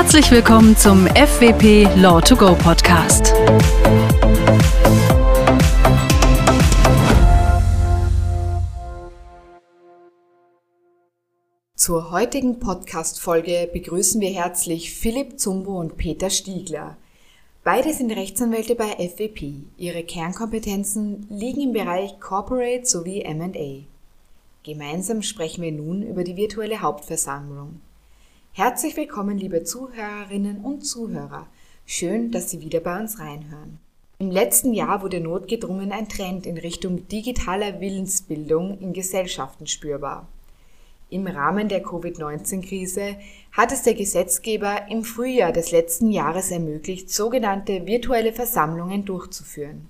Herzlich willkommen zum FWP Law to Go Podcast. Zur heutigen Podcast-Folge begrüßen wir herzlich Philipp Zumbo und Peter Stiegler. Beide sind Rechtsanwälte bei FWP. Ihre Kernkompetenzen liegen im Bereich Corporate sowie M&A. Gemeinsam sprechen wir nun über die virtuelle Hauptversammlung. Herzlich willkommen, liebe Zuhörerinnen und Zuhörer. Schön, dass Sie wieder bei uns reinhören. Im letzten Jahr wurde notgedrungen ein Trend in Richtung digitaler Willensbildung in Gesellschaften spürbar. Im Rahmen der Covid-19-Krise hat es der Gesetzgeber im Frühjahr des letzten Jahres ermöglicht, sogenannte virtuelle Versammlungen durchzuführen.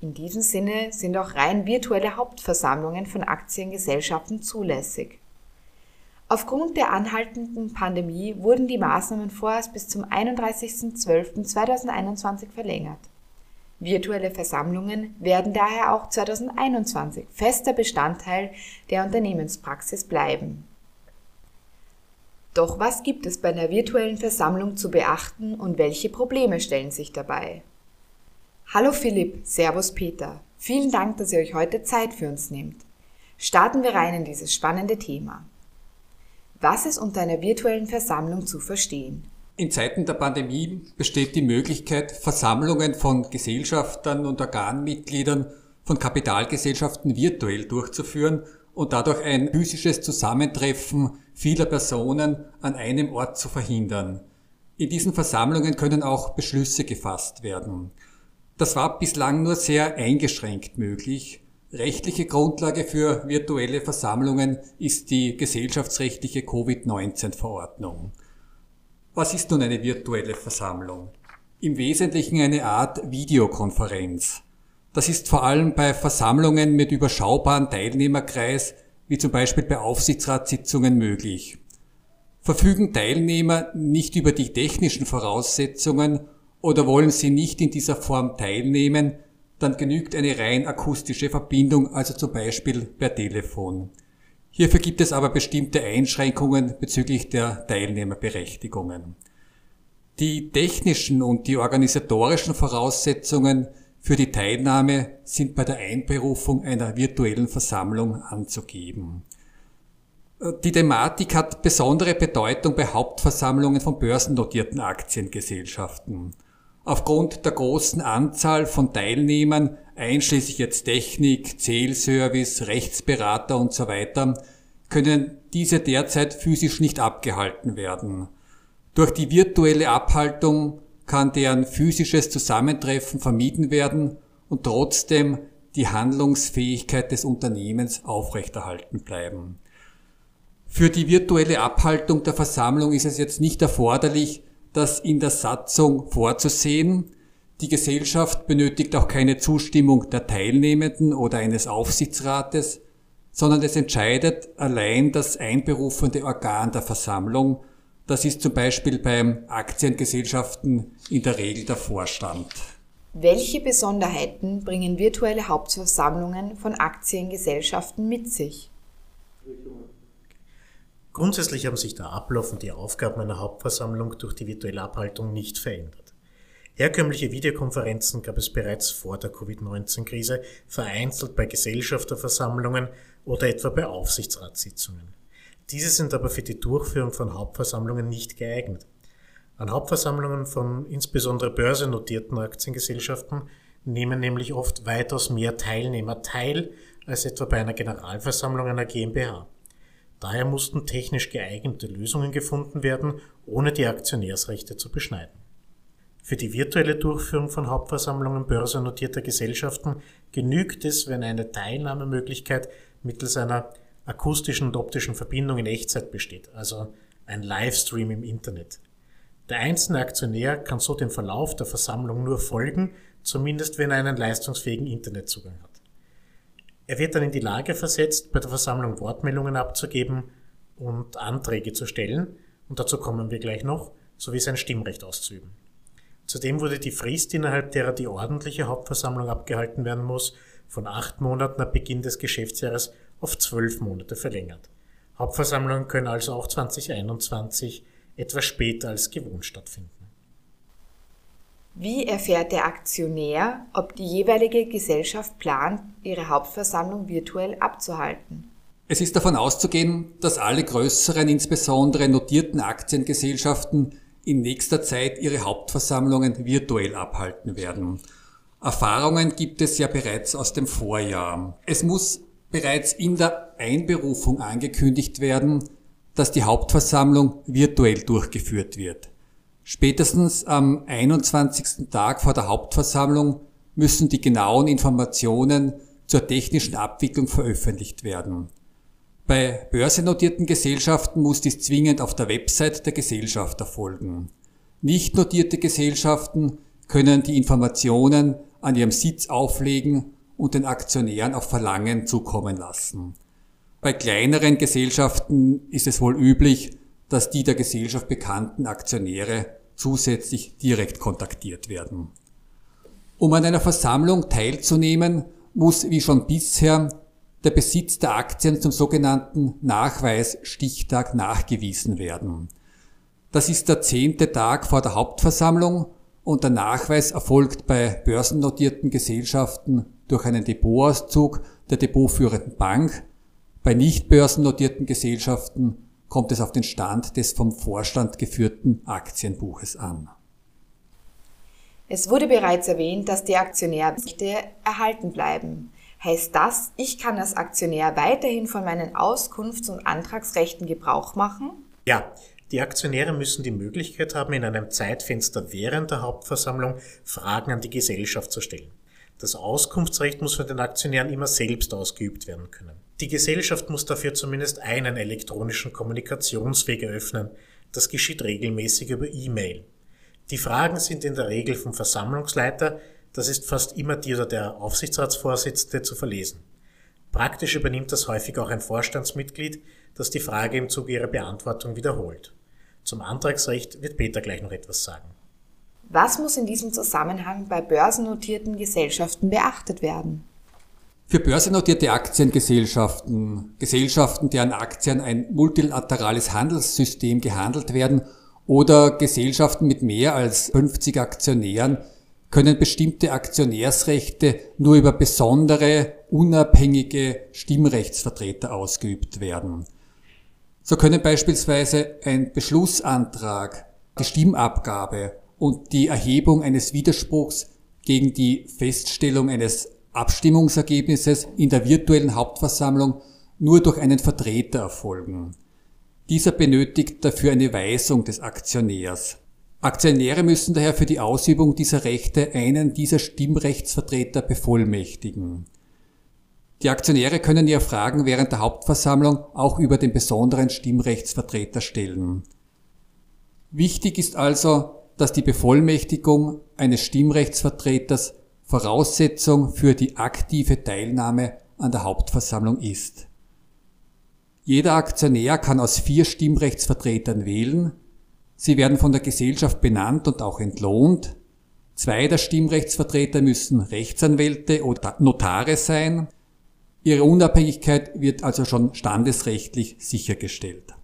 In diesem Sinne sind auch rein virtuelle Hauptversammlungen von Aktiengesellschaften zulässig. Aufgrund der anhaltenden Pandemie wurden die Maßnahmen vorerst bis zum 31.12.2021 verlängert. Virtuelle Versammlungen werden daher auch 2021 fester Bestandteil der Unternehmenspraxis bleiben. Doch was gibt es bei einer virtuellen Versammlung zu beachten und welche Probleme stellen sich dabei? Hallo Philipp, Servus Peter. Vielen Dank, dass ihr euch heute Zeit für uns nehmt. Starten wir rein in dieses spannende Thema. Was ist unter einer virtuellen Versammlung zu verstehen? In Zeiten der Pandemie besteht die Möglichkeit, Versammlungen von Gesellschaftern und Organmitgliedern von Kapitalgesellschaften virtuell durchzuführen und dadurch ein physisches Zusammentreffen vieler Personen an einem Ort zu verhindern. In diesen Versammlungen können auch Beschlüsse gefasst werden. Das war bislang nur sehr eingeschränkt möglich. Rechtliche Grundlage für virtuelle Versammlungen ist die gesellschaftsrechtliche Covid-19-Verordnung. Was ist nun eine virtuelle Versammlung? Im Wesentlichen eine Art Videokonferenz. Das ist vor allem bei Versammlungen mit überschaubaren Teilnehmerkreis, wie zum Beispiel bei Aufsichtsratssitzungen möglich. Verfügen Teilnehmer nicht über die technischen Voraussetzungen oder wollen sie nicht in dieser Form teilnehmen, dann genügt eine rein akustische Verbindung, also zum Beispiel per Telefon. Hierfür gibt es aber bestimmte Einschränkungen bezüglich der Teilnehmerberechtigungen. Die technischen und die organisatorischen Voraussetzungen für die Teilnahme sind bei der Einberufung einer virtuellen Versammlung anzugeben. Die Thematik hat besondere Bedeutung bei Hauptversammlungen von börsennotierten Aktiengesellschaften. Aufgrund der großen Anzahl von Teilnehmern, einschließlich jetzt Technik, Zählservice, Rechtsberater und so weiter, können diese derzeit physisch nicht abgehalten werden. Durch die virtuelle Abhaltung kann deren physisches Zusammentreffen vermieden werden und trotzdem die Handlungsfähigkeit des Unternehmens aufrechterhalten bleiben. Für die virtuelle Abhaltung der Versammlung ist es jetzt nicht erforderlich, das in der Satzung vorzusehen. Die Gesellschaft benötigt auch keine Zustimmung der Teilnehmenden oder eines Aufsichtsrates, sondern es entscheidet allein das einberufende Organ der Versammlung. Das ist zum Beispiel bei Aktiengesellschaften in der Regel der Vorstand. Welche Besonderheiten bringen virtuelle Hauptversammlungen von Aktiengesellschaften mit sich? Grundsätzlich haben sich der Ablauf und die Aufgaben einer Hauptversammlung durch die virtuelle Abhaltung nicht verändert. Herkömmliche Videokonferenzen gab es bereits vor der Covid-19-Krise, vereinzelt bei Gesellschafterversammlungen oder etwa bei Aufsichtsratssitzungen. Diese sind aber für die Durchführung von Hauptversammlungen nicht geeignet. An Hauptversammlungen von insbesondere börsennotierten Aktiengesellschaften nehmen nämlich oft weitaus mehr Teilnehmer teil als etwa bei einer Generalversammlung einer GmbH. Daher mussten technisch geeignete Lösungen gefunden werden, ohne die Aktionärsrechte zu beschneiden. Für die virtuelle Durchführung von Hauptversammlungen börsennotierter Gesellschaften genügt es, wenn eine Teilnahmemöglichkeit mittels einer akustischen und optischen Verbindung in Echtzeit besteht, also ein Livestream im Internet. Der einzelne Aktionär kann so dem Verlauf der Versammlung nur folgen, zumindest wenn er einen leistungsfähigen Internetzugang hat. Er wird dann in die Lage versetzt, bei der Versammlung Wortmeldungen abzugeben und Anträge zu stellen, und dazu kommen wir gleich noch, sowie sein Stimmrecht auszuüben. Zudem wurde die Frist, innerhalb derer die ordentliche Hauptversammlung abgehalten werden muss, von acht Monaten ab Beginn des Geschäftsjahres auf zwölf Monate verlängert. Hauptversammlungen können also auch 2021 etwas später als gewohnt stattfinden. Wie erfährt der Aktionär, ob die jeweilige Gesellschaft plant, ihre Hauptversammlung virtuell abzuhalten? Es ist davon auszugehen, dass alle größeren, insbesondere notierten Aktiengesellschaften in nächster Zeit ihre Hauptversammlungen virtuell abhalten werden. Erfahrungen gibt es ja bereits aus dem Vorjahr. Es muss bereits in der Einberufung angekündigt werden, dass die Hauptversammlung virtuell durchgeführt wird. Spätestens am 21. Tag vor der Hauptversammlung müssen die genauen Informationen zur technischen Abwicklung veröffentlicht werden. Bei börsennotierten Gesellschaften muss dies zwingend auf der Website der Gesellschaft erfolgen. Nicht notierte Gesellschaften können die Informationen an ihrem Sitz auflegen und den Aktionären auf Verlangen zukommen lassen. Bei kleineren Gesellschaften ist es wohl üblich, dass die der Gesellschaft bekannten Aktionäre zusätzlich direkt kontaktiert werden. Um an einer Versammlung teilzunehmen, muss wie schon bisher der Besitz der Aktien zum sogenannten Nachweisstichtag nachgewiesen werden. Das ist der zehnte Tag vor der Hauptversammlung und der Nachweis erfolgt bei börsennotierten Gesellschaften durch einen Depotauszug der depotführenden Bank, bei nicht börsennotierten Gesellschaften kommt es auf den Stand des vom Vorstand geführten Aktienbuches an. Es wurde bereits erwähnt, dass die Aktionärrechte erhalten bleiben. Heißt das, ich kann als Aktionär weiterhin von meinen Auskunfts- und Antragsrechten Gebrauch machen? Ja, die Aktionäre müssen die Möglichkeit haben, in einem Zeitfenster während der Hauptversammlung Fragen an die Gesellschaft zu stellen. Das Auskunftsrecht muss von den Aktionären immer selbst ausgeübt werden können. Die Gesellschaft muss dafür zumindest einen elektronischen Kommunikationsweg eröffnen. Das geschieht regelmäßig über E-Mail. Die Fragen sind in der Regel vom Versammlungsleiter, das ist fast immer die oder der Aufsichtsratsvorsitzende, zu verlesen. Praktisch übernimmt das häufig auch ein Vorstandsmitglied, das die Frage im Zuge ihrer Beantwortung wiederholt. Zum Antragsrecht wird Peter gleich noch etwas sagen. Was muss in diesem Zusammenhang bei börsennotierten Gesellschaften beachtet werden? Für börsennotierte Aktiengesellschaften, Gesellschaften, deren Aktien ein multilaterales Handelssystem gehandelt werden oder Gesellschaften mit mehr als 50 Aktionären können bestimmte Aktionärsrechte nur über besondere, unabhängige Stimmrechtsvertreter ausgeübt werden. So können beispielsweise ein Beschlussantrag, die Stimmabgabe und die Erhebung eines Widerspruchs gegen die Feststellung eines Abstimmungsergebnisses in der virtuellen Hauptversammlung nur durch einen Vertreter erfolgen. Dieser benötigt dafür eine Weisung des Aktionärs. Aktionäre müssen daher für die Ausübung dieser Rechte einen dieser Stimmrechtsvertreter bevollmächtigen. Die Aktionäre können ihre Fragen während der Hauptversammlung auch über den besonderen Stimmrechtsvertreter stellen. Wichtig ist also, dass die Bevollmächtigung eines Stimmrechtsvertreters Voraussetzung für die aktive Teilnahme an der Hauptversammlung ist. Jeder Aktionär kann aus vier Stimmrechtsvertretern wählen. Sie werden von der Gesellschaft benannt und auch entlohnt. Zwei der Stimmrechtsvertreter müssen Rechtsanwälte oder Notare sein. Ihre Unabhängigkeit wird also schon standesrechtlich sichergestellt.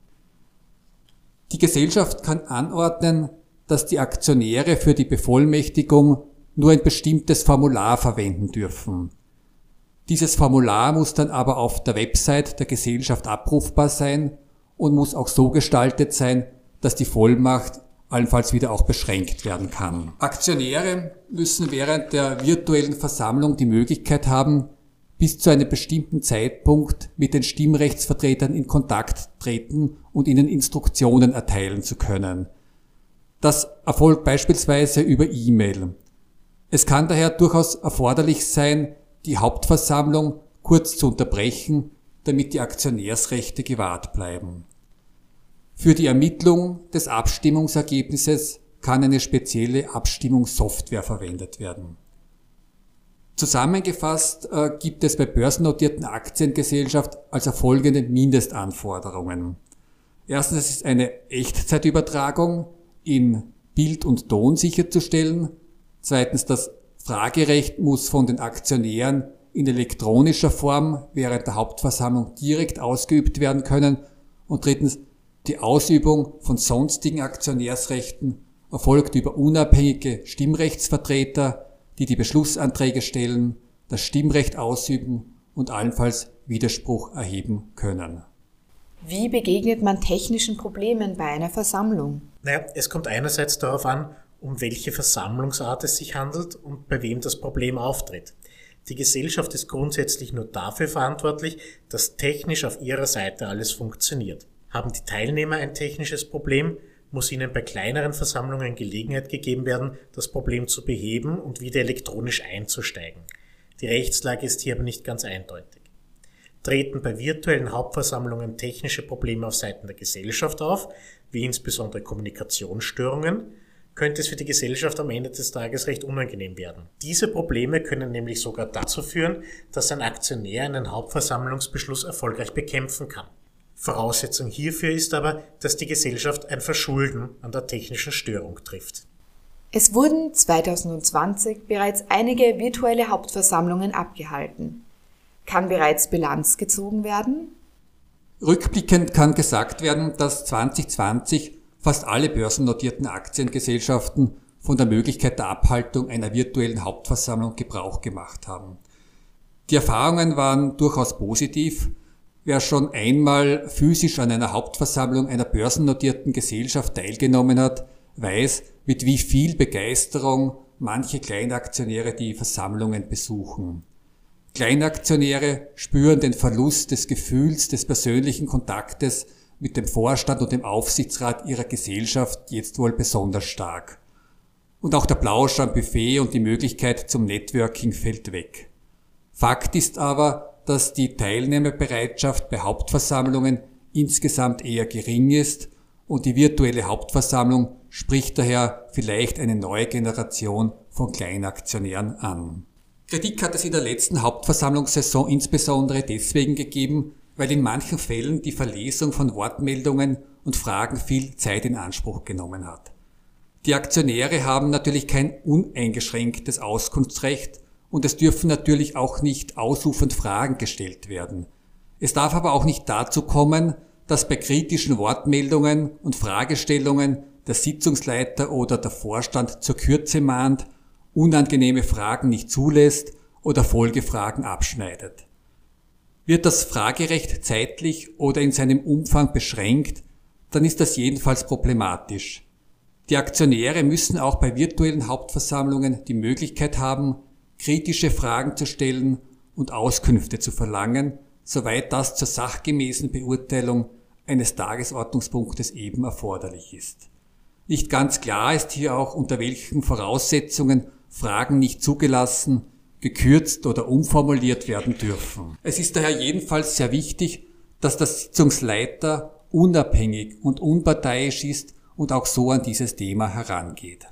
Die Gesellschaft kann anordnen, dass die Aktionäre für die Bevollmächtigung nur ein bestimmtes Formular verwenden dürfen. Dieses Formular muss dann aber auf der Website der Gesellschaft abrufbar sein und muss auch so gestaltet sein, dass die Vollmacht allenfalls wieder auch beschränkt werden kann. Aktionäre müssen während der virtuellen Versammlung die Möglichkeit haben, bis zu einem bestimmten Zeitpunkt mit den Stimmrechtsvertretern in Kontakt treten und ihnen Instruktionen erteilen zu können. Das erfolgt beispielsweise über E-Mail. Es kann daher durchaus erforderlich sein, die Hauptversammlung kurz zu unterbrechen, damit die Aktionärsrechte gewahrt bleiben. Für die Ermittlung des Abstimmungsergebnisses kann eine spezielle Abstimmungssoftware verwendet werden. Zusammengefasst äh, gibt es bei börsennotierten Aktiengesellschaft also folgende Mindestanforderungen. Erstens ist eine Echtzeitübertragung in Bild und Ton sicherzustellen. Zweitens, das Fragerecht muss von den Aktionären in elektronischer Form während der Hauptversammlung direkt ausgeübt werden können. Und drittens, Die Ausübung von sonstigen Aktionärsrechten erfolgt über unabhängige Stimmrechtsvertreter, die die Beschlussanträge stellen, das Stimmrecht ausüben und allenfalls Widerspruch erheben können. Wie begegnet man technischen Problemen bei einer Versammlung? Naja, es kommt einerseits darauf an, um welche Versammlungsart es sich handelt und bei wem das Problem auftritt. Die Gesellschaft ist grundsätzlich nur dafür verantwortlich, dass technisch auf ihrer Seite alles funktioniert. Haben die Teilnehmer ein technisches Problem, muss ihnen bei kleineren Versammlungen Gelegenheit gegeben werden, das Problem zu beheben und wieder elektronisch einzusteigen. Die Rechtslage ist hier aber nicht ganz eindeutig. Treten bei virtuellen Hauptversammlungen technische Probleme auf Seiten der Gesellschaft auf, wie insbesondere Kommunikationsstörungen, könnte es für die Gesellschaft am Ende des Tages recht unangenehm werden. Diese Probleme können nämlich sogar dazu führen, dass ein Aktionär einen Hauptversammlungsbeschluss erfolgreich bekämpfen kann. Voraussetzung hierfür ist aber, dass die Gesellschaft ein Verschulden an der technischen Störung trifft. Es wurden 2020 bereits einige virtuelle Hauptversammlungen abgehalten. Kann bereits Bilanz gezogen werden? Rückblickend kann gesagt werden, dass 2020 fast alle börsennotierten Aktiengesellschaften von der Möglichkeit der Abhaltung einer virtuellen Hauptversammlung Gebrauch gemacht haben. Die Erfahrungen waren durchaus positiv, Wer schon einmal physisch an einer Hauptversammlung einer börsennotierten Gesellschaft teilgenommen hat, weiß, mit wie viel Begeisterung manche Kleinaktionäre die Versammlungen besuchen. Kleinaktionäre spüren den Verlust des Gefühls des persönlichen Kontaktes mit dem Vorstand und dem Aufsichtsrat ihrer Gesellschaft jetzt wohl besonders stark. Und auch der Plausch am Buffet und die Möglichkeit zum Networking fällt weg. Fakt ist aber, dass die Teilnehmerbereitschaft bei Hauptversammlungen insgesamt eher gering ist und die virtuelle Hauptversammlung spricht daher vielleicht eine neue Generation von Kleinaktionären an. Kritik hat es in der letzten Hauptversammlungssaison insbesondere deswegen gegeben, weil in manchen Fällen die Verlesung von Wortmeldungen und Fragen viel Zeit in Anspruch genommen hat. Die Aktionäre haben natürlich kein uneingeschränktes Auskunftsrecht und es dürfen natürlich auch nicht ausufernd Fragen gestellt werden. Es darf aber auch nicht dazu kommen, dass bei kritischen Wortmeldungen und Fragestellungen der Sitzungsleiter oder der Vorstand zur Kürze mahnt, unangenehme Fragen nicht zulässt oder Folgefragen abschneidet. Wird das Fragerecht zeitlich oder in seinem Umfang beschränkt, dann ist das jedenfalls problematisch. Die Aktionäre müssen auch bei virtuellen Hauptversammlungen die Möglichkeit haben, kritische Fragen zu stellen und Auskünfte zu verlangen, soweit das zur sachgemäßen Beurteilung eines Tagesordnungspunktes eben erforderlich ist. Nicht ganz klar ist hier auch, unter welchen Voraussetzungen Fragen nicht zugelassen, gekürzt oder umformuliert werden dürfen. Es ist daher jedenfalls sehr wichtig, dass der Sitzungsleiter unabhängig und unparteiisch ist und auch so an dieses Thema herangeht.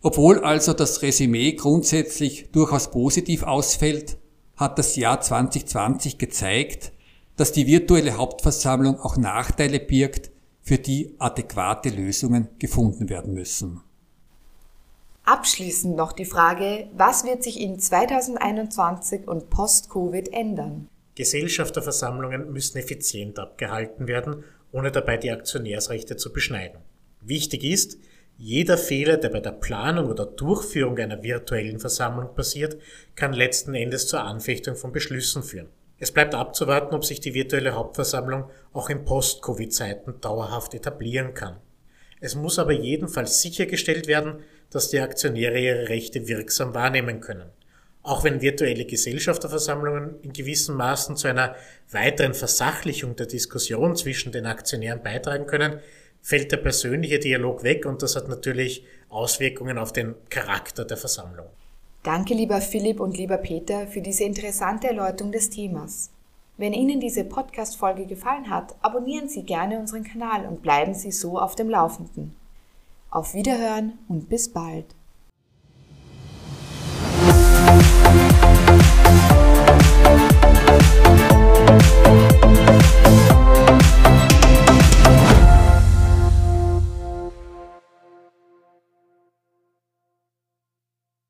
Obwohl also das Resümee grundsätzlich durchaus positiv ausfällt, hat das Jahr 2020 gezeigt, dass die virtuelle Hauptversammlung auch Nachteile birgt, für die adäquate Lösungen gefunden werden müssen. Abschließend noch die Frage, was wird sich in 2021 und post-Covid ändern? Gesellschafterversammlungen müssen effizient abgehalten werden, ohne dabei die Aktionärsrechte zu beschneiden. Wichtig ist, jeder Fehler, der bei der Planung oder Durchführung einer virtuellen Versammlung passiert, kann letzten Endes zur Anfechtung von Beschlüssen führen. Es bleibt abzuwarten, ob sich die virtuelle Hauptversammlung auch in Post-Covid-Zeiten dauerhaft etablieren kann. Es muss aber jedenfalls sichergestellt werden, dass die Aktionäre ihre Rechte wirksam wahrnehmen können. Auch wenn virtuelle Gesellschafterversammlungen in gewissen Maßen zu einer weiteren Versachlichung der Diskussion zwischen den Aktionären beitragen können, fällt der persönliche Dialog weg und das hat natürlich Auswirkungen auf den Charakter der Versammlung. Danke, lieber Philipp und lieber Peter, für diese interessante Erläuterung des Themas. Wenn Ihnen diese Podcast-Folge gefallen hat, abonnieren Sie gerne unseren Kanal und bleiben Sie so auf dem Laufenden. Auf Wiederhören und bis bald.